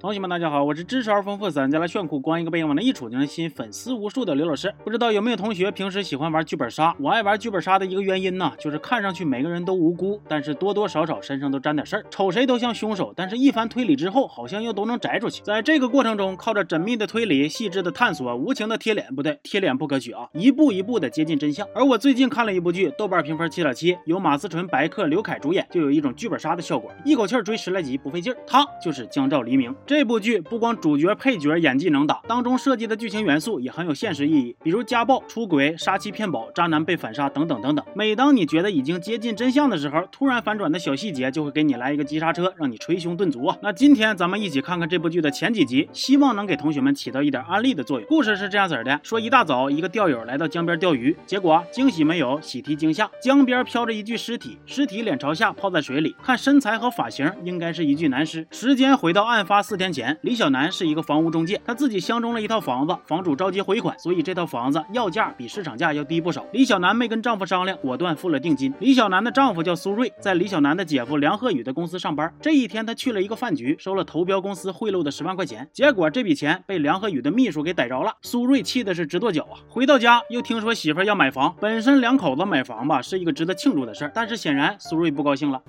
同学们，大家好，我是知识而丰富、咱家来炫酷、光一个背影往那一杵就能吸引粉丝无数的刘老师。不知道有没有同学平时喜欢玩剧本杀？我爱玩剧本杀的一个原因呢，就是看上去每个人都无辜，但是多多少少身上都沾点事儿，瞅谁都像凶手，但是一番推理之后，好像又都能摘出去。在这个过程中，靠着缜密的推理、细致的探索、无情的贴脸，不对，贴脸不可取啊，一步一步的接近真相。而我最近看了一部剧，豆瓣评分七点七，由马思纯、白客、刘凯主演，就有一种剧本杀的效果，一口气追十来集不费劲儿。他就是江照黎明。这部剧不光主角、配角演技能打，当中设计的剧情元素也很有现实意义，比如家暴、出轨、杀妻骗保、渣男被反杀等等等等。每当你觉得已经接近真相的时候，突然反转的小细节就会给你来一个急刹车，让你捶胸顿足啊！那今天咱们一起看看这部剧的前几集，希望能给同学们起到一点安利的作用。故事是这样子的：说一大早，一个钓友来到江边钓鱼，结果惊喜没有，喜提惊吓，江边飘着一具尸体，尸体脸朝下泡在水里，看身材和发型，应该是一具男尸。时间回到案发四天前，李小楠。是一个房屋中介，他自己相中了一套房子，房主着急回款，所以这套房子要价比市场价要低不少。李小楠没跟丈夫商量，果断付了定金。李小楠的丈夫叫苏瑞，在李小楠的姐夫梁鹤宇的公司上班。这一天，他去了一个饭局，收了投标公司贿赂的十万块钱，结果这笔钱被梁鹤宇的秘书给逮着了。苏瑞气的是直跺脚啊！回到家又听说媳妇要买房，本身两口子买房吧是一个值得庆祝的事儿，但是显然苏瑞不高兴了。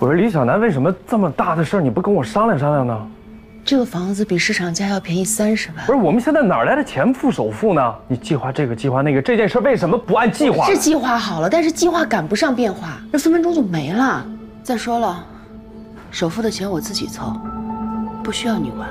我说李小楠，为什么这么大的事儿你不跟我商量商量呢？这个房子比市场价要便宜三十万。不是，我们现在哪来的钱付首付呢？你计划这个，计划那个，这件事为什么不按计划？是计划好了，但是计划赶不上变化，那分分钟就没了。再说了，首付的钱我自己凑，不需要你管。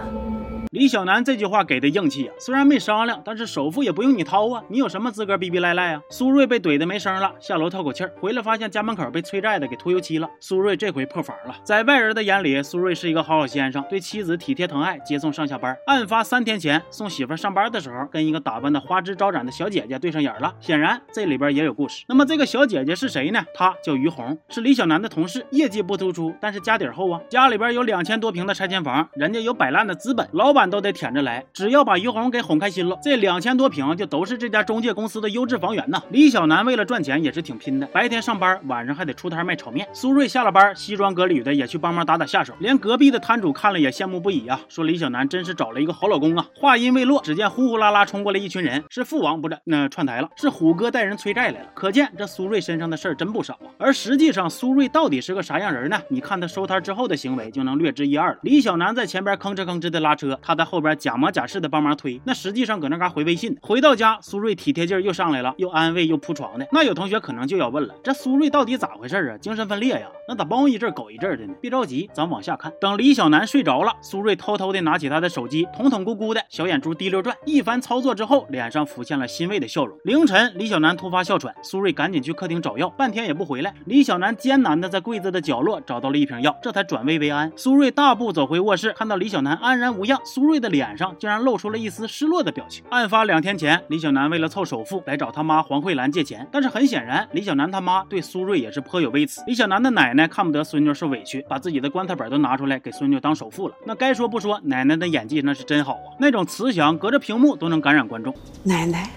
李小楠这句话给的硬气啊！虽然没商量，但是首付也不用你掏啊！你有什么资格逼逼赖赖啊？苏瑞被怼的没声了，下楼透口气，回来发现家门口被催债的给涂油漆了。苏瑞这回破防了，在外人的眼里，苏瑞是一个好好先生，对妻子体贴疼爱，接送上下班。案发三天前送媳妇上班的时候，跟一个打扮的花枝招展的小姐姐对上眼了。显然这里边也有故事。那么这个小姐姐是谁呢？她叫于红，是李小楠的同事，业绩不突出，但是家底厚啊。家里边有两千多平的拆迁房，人家有摆烂的资本，老板都得舔着来。只要把于红给哄开心了，这两千多平就都是这家中介公司的优质房源呐。李小楠为了赚钱也是挺拼的，白天上班，晚上还得出摊卖炒面。苏瑞下了班，西装革履的也去帮忙打打下手，连隔壁的摊主看了也羡慕不已啊，说李小楠真是找了一个好老公啊。话音未落，只见呼呼啦啦冲过来一群人，是父王不是？那串台了，是虎哥带人催债来了。可见这苏瑞身上的事儿真不少啊。而实际上苏瑞到底是个啥样人呢？你看他收摊之后的行为就能略知一二了。李小楠在前边吭哧吭哧的拉车，他在后边假模。假式的帮忙推，那实际上搁那嘎回微信。回到家，苏瑞体贴劲儿又上来了，又安慰又铺床的。那有同学可能就要问了，这苏瑞到底咋回事啊？精神分裂呀？那咋猫一阵狗一阵的呢？别着急，咱往下看。等李小楠睡着了，苏瑞偷偷的拿起他的手机，捅捅咕咕的小眼珠滴溜转，一番操作之后，脸上浮现了欣慰的笑容。凌晨，李小楠突发哮喘，苏瑞赶紧去客厅找药，半天也不回来。李小楠艰难的在柜子的角落找到了一瓶药，这才转危为安。苏瑞大步走回卧室，看到李小楠安然无恙，苏瑞的脸上竟然露出了一丝。失落的表情。案发两天前，李小楠为了凑首付来找他妈黄慧兰借钱，但是很显然，李小楠他妈对苏瑞也是颇有微词。李小楠的奶奶看不得孙女受委屈，把自己的棺材本都拿出来给孙女当首付了。那该说不说，奶奶的演技那是真好啊，那种慈祥，隔着屏幕都能感染观众。奶奶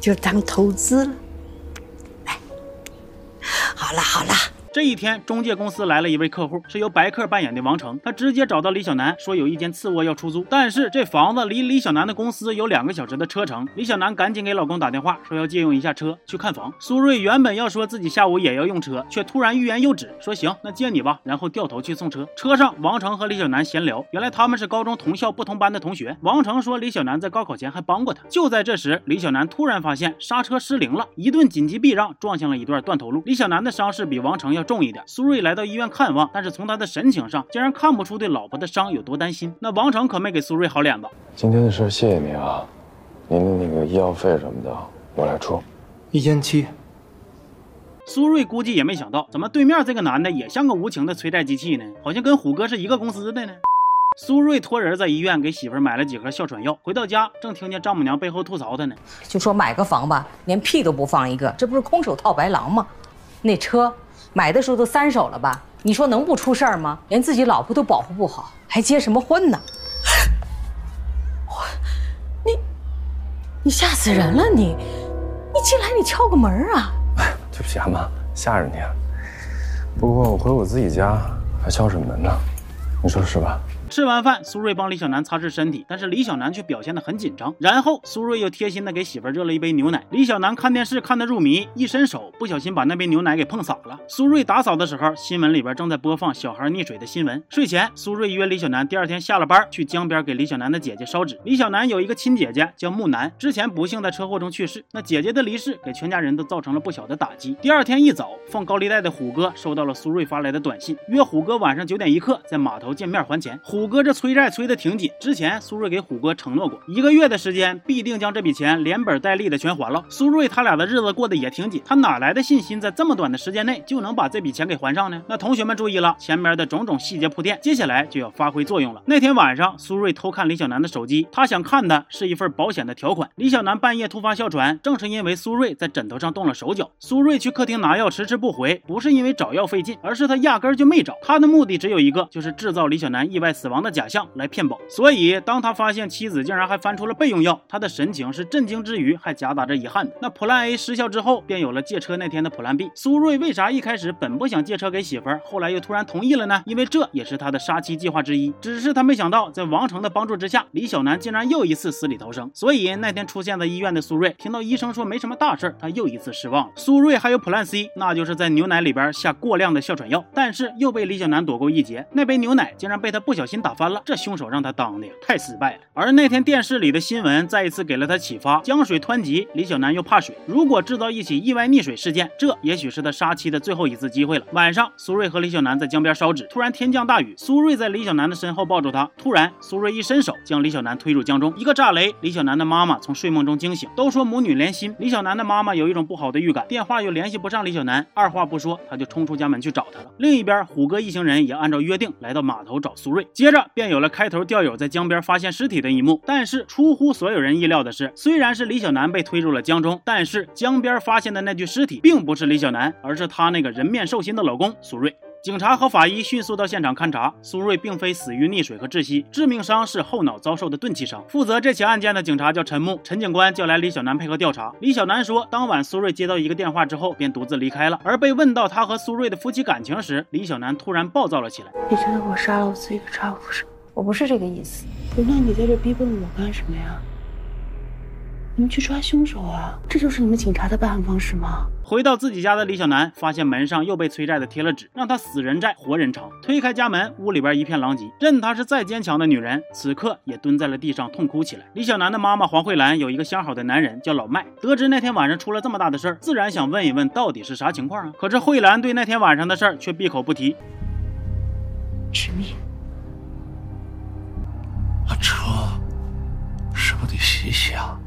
就当投资了。来，好了好了。这一天，中介公司来了一位客户，是由白客扮演的王成。他直接找到李小楠，说有一间次卧要出租，但是这房子离李小楠的公司有两个小时的车程。李小楠赶紧给老公打电话，说要借用一下车去看房。苏瑞原本要说自己下午也要用车，却突然欲言又止，说行，那借你吧。然后掉头去送车。车上，王成和李小楠闲聊，原来他们是高中同校不同班的同学。王成说李小楠在高考前还帮过他。就在这时，李小楠突然发现刹车失灵了，一顿紧急避让，撞向了一段断头路。李小楠的伤势比王成要。重一点，苏瑞来到医院看望，但是从他的神情上，竟然看不出对老婆的伤有多担心。那王成可没给苏瑞好脸子。今天的事谢谢您啊，您的那个医药费什么的我来出，一千七。苏瑞估计也没想到，怎么对面这个男的也像个无情的催债机器呢？好像跟虎哥是一个公司的呢。苏瑞托人在医院给媳妇买了几盒哮喘药，回到家正听见丈母娘背后吐槽他呢，就说买个房吧，连屁都不放一个，这不是空手套白狼吗？那车。买的时候都三手了吧？你说能不出事儿吗？连自己老婆都保护不好，还结什么婚呢？我，你，你吓死人了！你，你进来你敲个门啊？哎，对不起啊妈，吓着你了。不过我回我自己家还敲什么门呢？你说是吧？吃完饭，苏瑞帮李小楠擦拭身体，但是李小楠却表现得很紧张。然后苏瑞又贴心的给媳妇热了一杯牛奶。李小楠看电视看得入迷，一伸手不小心把那杯牛奶给碰洒了。苏瑞打扫的时候，新闻里边正在播放小孩溺水的新闻。睡前，苏瑞约李小楠第二天下了班去江边给李小楠的姐姐烧纸。李小楠有一个亲姐姐叫木南，之前不幸在车祸中去世。那姐姐的离世给全家人都造成了不小的打击。第二天一早，放高利贷的虎哥收到了苏瑞发来的短信，约虎哥晚上九点一刻在码头见面还钱。虎虎哥这催债催得挺紧，之前苏瑞给虎哥承诺过，一个月的时间必定将这笔钱连本带利的全还了。苏瑞他俩的日子过得也挺紧，他哪来的信心在这么短的时间内就能把这笔钱给还上呢？那同学们注意了，前面的种种细节铺垫，接下来就要发挥作用了。那天晚上，苏瑞偷看李小楠的手机，他想看的是一份保险的条款。李小楠半夜突发哮喘，正是因为苏瑞在枕头上动了手脚。苏瑞去客厅拿药，迟迟不回，不是因为找药费劲，而是他压根就没找。他的目的只有一个，就是制造李小楠意外死亡王的假象来骗保。所以，当他发现妻子竟然还翻出了备用药，他的神情是震惊之余还夹杂着遗憾的。那 Plan A 失效之后，便有了借车那天的 Plan B。苏瑞为啥一开始本不想借车给媳妇儿，后来又突然同意了呢？因为这也是他的杀妻计划之一。只是他没想到，在王成的帮助之下，李小楠竟然又一次死里逃生。所以那天出现在医院的苏瑞，听到医生说没什么大事他又一次失望了。苏瑞还有 Plan C，那就是在牛奶里边下过量的哮喘药，但是又被李小楠躲过一劫。那杯牛奶竟然被他不小心打翻了，这凶手让他当的，太失败了。而那天电视里的新闻再一次给了他启发：江水湍急，李小楠又怕水，如果制造一起意外溺水事件，这也许是他杀妻的最后一次机会了。晚上，苏瑞和李小楠在江边烧纸，突然天降大雨，苏瑞在李小楠的身后抱住她，突然苏瑞一伸手将李小楠推入江中，一个炸雷，李小楠的妈妈从睡梦中惊醒。都说母女连心，李小楠的妈妈有一种不好的预感，电话又联系不上李小楠，二话不说，他就冲出家门去找他了。另一边，虎哥一行人也按照约定来到码头找苏瑞，接着便有了开头钓友在江边发现尸体的一幕。但是出乎所有人意料的是，虽然是李小男被推入了江中，但是江边发现的那具尸体并不是李小男，而是她那个人面兽心的老公苏瑞。警察和法医迅速到现场勘查，苏瑞并非死于溺水和窒息，致命伤是后脑遭受的钝器伤。负责这起案件的警察叫陈木，陈警官叫来李小楠配合调查。李小楠说，当晚苏瑞接到一个电话之后，便独自离开了。而被问到他和苏瑞的夫妻感情时，李小楠突然暴躁了起来。你觉得我杀了我自己的丈夫是？我不是这个意思。那你在这逼问我干什么呀？你们去抓凶手啊！这就是你们警察的办案方式吗？回到自己家的李小楠发现门上又被催债的贴了纸，让他死人债活人偿。推开家门，屋里边一片狼藉。任她是再坚强的女人，此刻也蹲在了地上痛哭起来。李小楠的妈妈黄慧兰有一个相好的男人叫老麦，得知那天晚上出了这么大的事儿，自然想问一问到底是啥情况啊。可是慧兰对那天晚上的事儿却闭口不提。执迷。那车是不是得洗洗啊？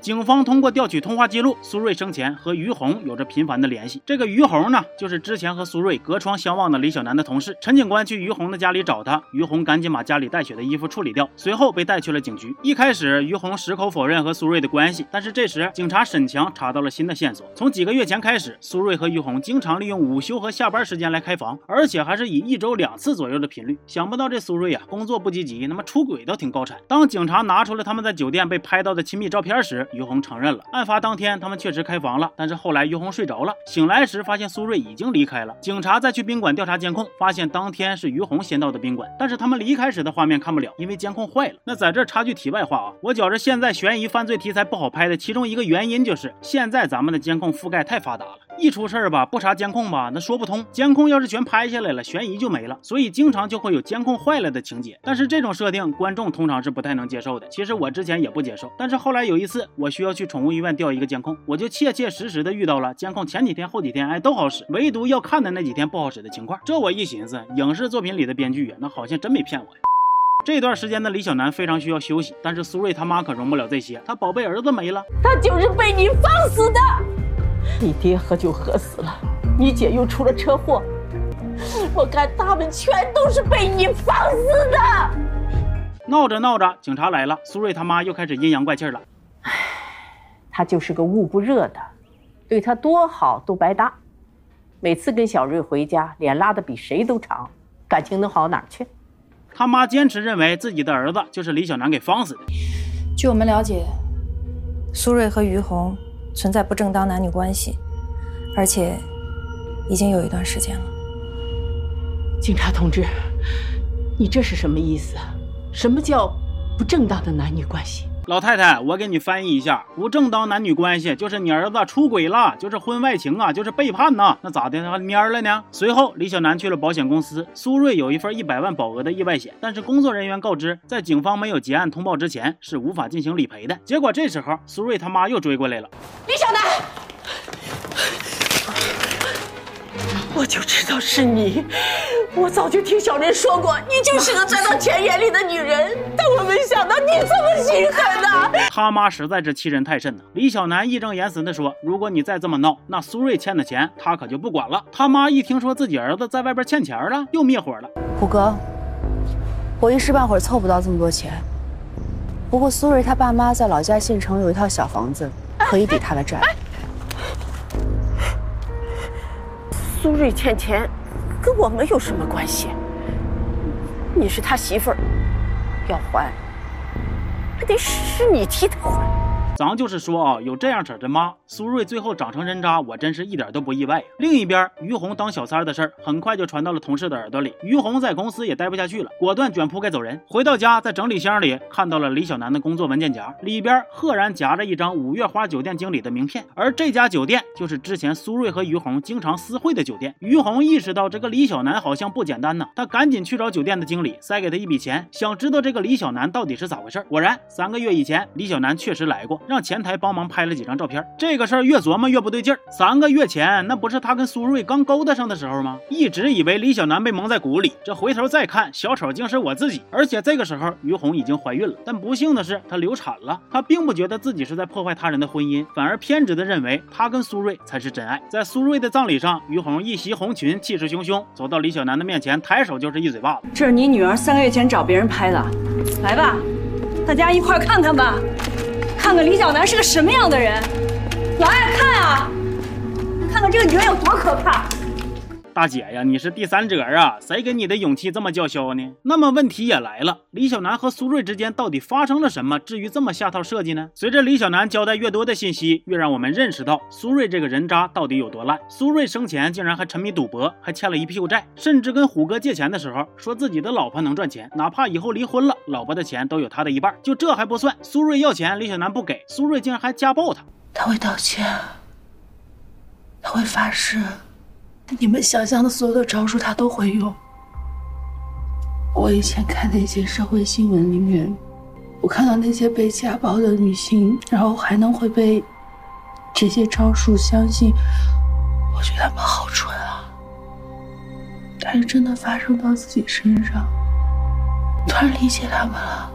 警方通过调取通话记录，苏瑞生前和于红有着频繁的联系。这个于红呢，就是之前和苏瑞隔窗相望的李小楠的同事。陈警官去于红的家里找他，于红赶紧把家里带血的衣服处理掉，随后被带去了警局。一开始，于红矢口否认和苏瑞的关系，但是这时警察沈强查到了新的线索。从几个月前开始，苏瑞和于红经常利用午休和下班时间来开房，而且还是以一周两次左右的频率。想不到这苏瑞啊，工作不积极，那么出轨倒挺高产。当警察拿出了他们在酒店被拍到的亲密照片时，于红承认了，案发当天他们确实开房了，但是后来于红睡着了，醒来时发现苏瑞已经离开了。警察再去宾馆调查监控，发现当天是于红先到的宾馆，但是他们离开时的画面看不了，因为监控坏了。那在这插句题外话啊，我觉着现在悬疑犯罪题材不好拍的其中一个原因就是现在咱们的监控覆盖太发达了。一出事儿吧，不查监控吧，那说不通。监控要是全拍下来了，悬疑就没了。所以经常就会有监控坏了的情节。但是这种设定，观众通常是不太能接受的。其实我之前也不接受，但是后来有一次，我需要去宠物医院调一个监控，我就切切实实的遇到了监控前几天、后几天哎都好使，唯独要看的那几天不好使的情况。这我一寻思，影视作品里的编剧呀，那好像真没骗我呀。这段时间的李小楠非常需要休息，但是苏瑞他妈可容不了这些，他宝贝儿子没了，他就是被你放死的。你爹喝酒喝死了，你姐又出了车祸，我看他们全都是被你放死的。闹着闹着，警察来了，苏瑞他妈又开始阴阳怪气了。唉，他就是个捂不热的，对他多好都白搭。每次跟小瑞回家，脸拉得比谁都长，感情能好哪儿去？他妈坚持认为自己的儿子就是李小楠给放死的。据我们了解，苏瑞和于红存在不正当男女关系，而且已经有一段时间了。警察同志，你这是什么意思？什么叫不正当的男女关系？老太太，我给你翻译一下，不正当男女关系就是你儿子出轨了，就是婚外情啊，就是背叛呐，那咋的还蔫了呢？随后，李小楠去了保险公司，苏瑞有一份一百万保额的意外险，但是工作人员告知，在警方没有结案通报之前是无法进行理赔的。结果这时候，苏瑞他妈又追过来了，李小楠，我就知道是你。我早就听小人说过，你就是个钻到钱眼里的女人，但我没想到你这么心狠呐！他妈实在是欺人太甚呐！李小楠义正言辞地说：“如果你再这么闹，那苏瑞欠的钱他可就不管了。”他妈一听说自己儿子在外边欠钱了，又灭火了。虎哥，我一时半会儿凑不到这么多钱，不过苏瑞他爸妈在老家县城有一套小房子，可以抵他的债。苏瑞欠钱。跟我们有什么关系？你是他媳妇儿，要还，还得是你替他还。咱就是说啊，有这样式的妈，苏瑞最后长成人渣，我真是一点都不意外呀。另一边，于红当小三的事儿很快就传到了同事的耳朵里，于红在公司也待不下去了，果断卷铺盖走人。回到家，在整理箱里看到了李小楠的工作文件夹，里边赫然夹着一张五月花酒店经理的名片，而这家酒店就是之前苏瑞和于红经常私会的酒店。于红意识到这个李小楠好像不简单呢，他赶紧去找酒店的经理，塞给他一笔钱，想知道这个李小楠到底是咋回事。果然，三个月以前，李小楠确实来过。让前台帮忙拍了几张照片，这个事儿越琢磨越不对劲儿。三个月前，那不是他跟苏瑞刚勾搭上的时候吗？一直以为李小楠被蒙在鼓里，这回头再看，小丑竟是我自己。而且这个时候，于红已经怀孕了，但不幸的是，她流产了。她并不觉得自己是在破坏他人的婚姻，反而偏执的认为她跟苏瑞才是真爱。在苏瑞的葬礼上，于红一袭红裙，气势汹汹走到李小楠的面前，抬手就是一嘴巴子。这是你女儿三个月前找别人拍的，来吧，大家一块看看吧。看看李小楠是个什么样的人，来看啊，看看这个女人有多可怕。大姐呀，你是第三者啊，谁给你的勇气这么叫嚣呢？那么问题也来了，李小楠和苏瑞之间到底发生了什么，至于这么下套设计呢？随着李小楠交代越多的信息，越让我们认识到苏瑞这个人渣到底有多烂。苏瑞生前竟然还沉迷赌博，还欠了一屁股债，甚至跟虎哥借钱的时候说自己的老婆能赚钱，哪怕以后离婚了，老婆的钱都有他的一半。就这还不算，苏瑞要钱，李小楠不给，苏瑞竟然还家暴他。他会道歉，他会发誓。你们想象的所有的招数，他都会用。我以前看那些社会新闻里面，我看到那些被家暴的女性，然后还能会被这些招数相信，我觉得他们好蠢啊。但是真的发生到自己身上，突然理解他们了。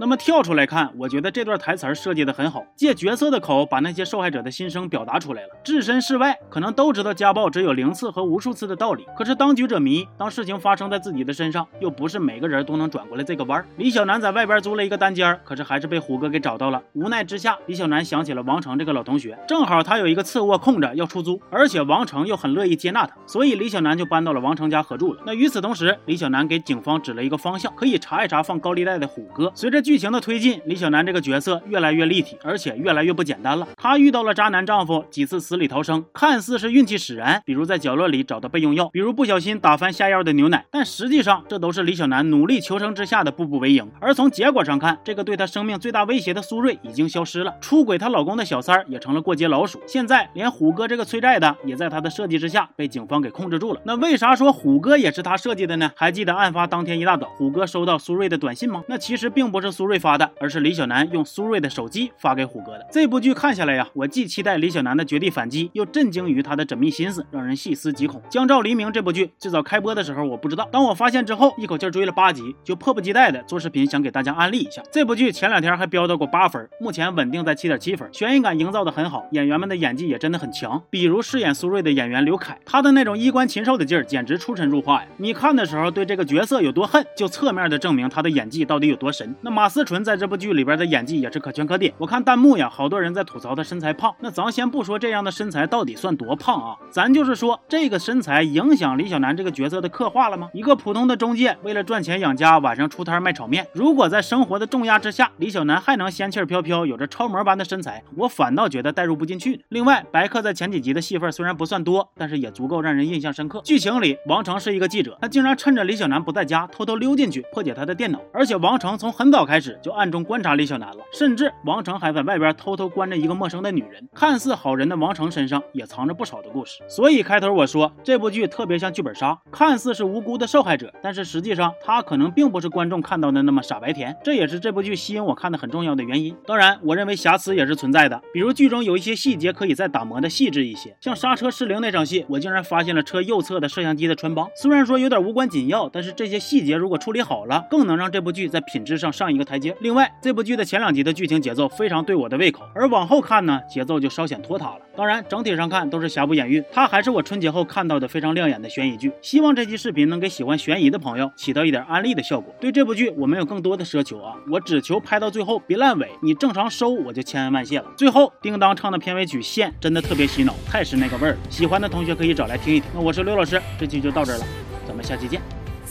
那么跳出来看，我觉得这段台词设计的很好，借角色的口把那些受害者的心声表达出来了。置身事外，可能都知道家暴只有零次和无数次的道理。可是当局者迷，当事情发生在自己的身上，又不是每个人都能转过来这个弯。李小楠在外边租了一个单间，可是还是被虎哥给找到了。无奈之下，李小楠想起了王成这个老同学，正好他有一个次卧空着要出租，而且王成又很乐意接纳他，所以李小楠就搬到了王成家合住了。那与此同时，李小楠给警方指了一个方向，可以查一查放高利贷的虎哥。随着剧情的推进，李小楠这个角色越来越立体，而且越来越不简单了。她遇到了渣男丈夫，几次死里逃生，看似是运气使然，比如在角落里找到备用药，比如不小心打翻下药的牛奶，但实际上这都是李小楠努力求生之下的步步为营。而从结果上看，这个对她生命最大威胁的苏瑞已经消失了，出轨她老公的小三儿也成了过街老鼠。现在连虎哥这个催债的，也在她的设计之下被警方给控制住了。那为啥说虎哥也是她设计的呢？还记得案发当天一大早，虎哥收到苏瑞的短信吗？那其实并不是苏瑞发的。而是李小楠用苏瑞的手机发给虎哥的。这部剧看下来呀，我既期待李小楠的绝地反击，又震惊于他的缜密心思，让人细思极恐。《江照黎明》这部剧最早开播的时候我不知道，当我发现之后，一口气追了八集，就迫不及待的做视频想给大家安利一下。这部剧前两天还飙到过八分，目前稳定在七点七分，悬疑感营造的很好，演员们的演技也真的很强。比如饰演苏瑞的演员刘凯，他的那种衣冠禽兽的劲儿简直出神入化呀！你看的时候对这个角色有多恨，就侧面的证明他的演技到底有多神。那马思纯在这部剧里边的演技也是可圈可点。我看弹幕呀，好多人在吐槽她身材胖。那咱先不说这样的身材到底算多胖啊，咱就是说这个身材影响李小男这个角色的刻画了吗？一个普通的中介为了赚钱养家，晚上出摊卖炒面。如果在生活的重压之下，李小男还能仙气飘飘，有着超模般的身材，我反倒觉得代入不进去。另外，白客在前几集的戏份虽然不算多，但是也足够让人印象深刻。剧情里，王成是一个记者，他竟然趁着李小男不在家，偷偷溜进去破解他的电脑。而且王成从很早开始始就暗中观察李小男了，甚至王成还在外边偷偷关着一个陌生的女人。看似好人的王成身上也藏着不少的故事。所以开头我说这部剧特别像剧本杀，看似是无辜的受害者，但是实际上他可能并不是观众看到的那么傻白甜。这也是这部剧吸引我看的很重要的原因。当然，我认为瑕疵也是存在的，比如剧中有一些细节可以再打磨的细致一些，像刹车失灵那场戏，我竟然发现了车右侧的摄像机的穿帮。虽然说有点无关紧要，但是这些细节如果处理好了，更能让这部剧在品质上上一个台阶。另外，这部剧的前两集的剧情节奏非常对我的胃口，而往后看呢，节奏就稍显拖沓了。当然，整体上看都是瑕不掩瑜，它还是我春节后看到的非常亮眼的悬疑剧。希望这期视频能给喜欢悬疑的朋友起到一点安利的效果。对这部剧我没有更多的奢求啊，我只求拍到最后别烂尾，你正常收我就千恩万谢了。最后，叮当唱的片尾曲《线》真的特别洗脑，太是那个味儿了。喜欢的同学可以找来听一听。那我是刘老师，这期就到这儿了，咱们下期见。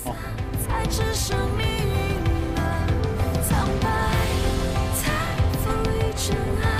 好。才只剩深爱。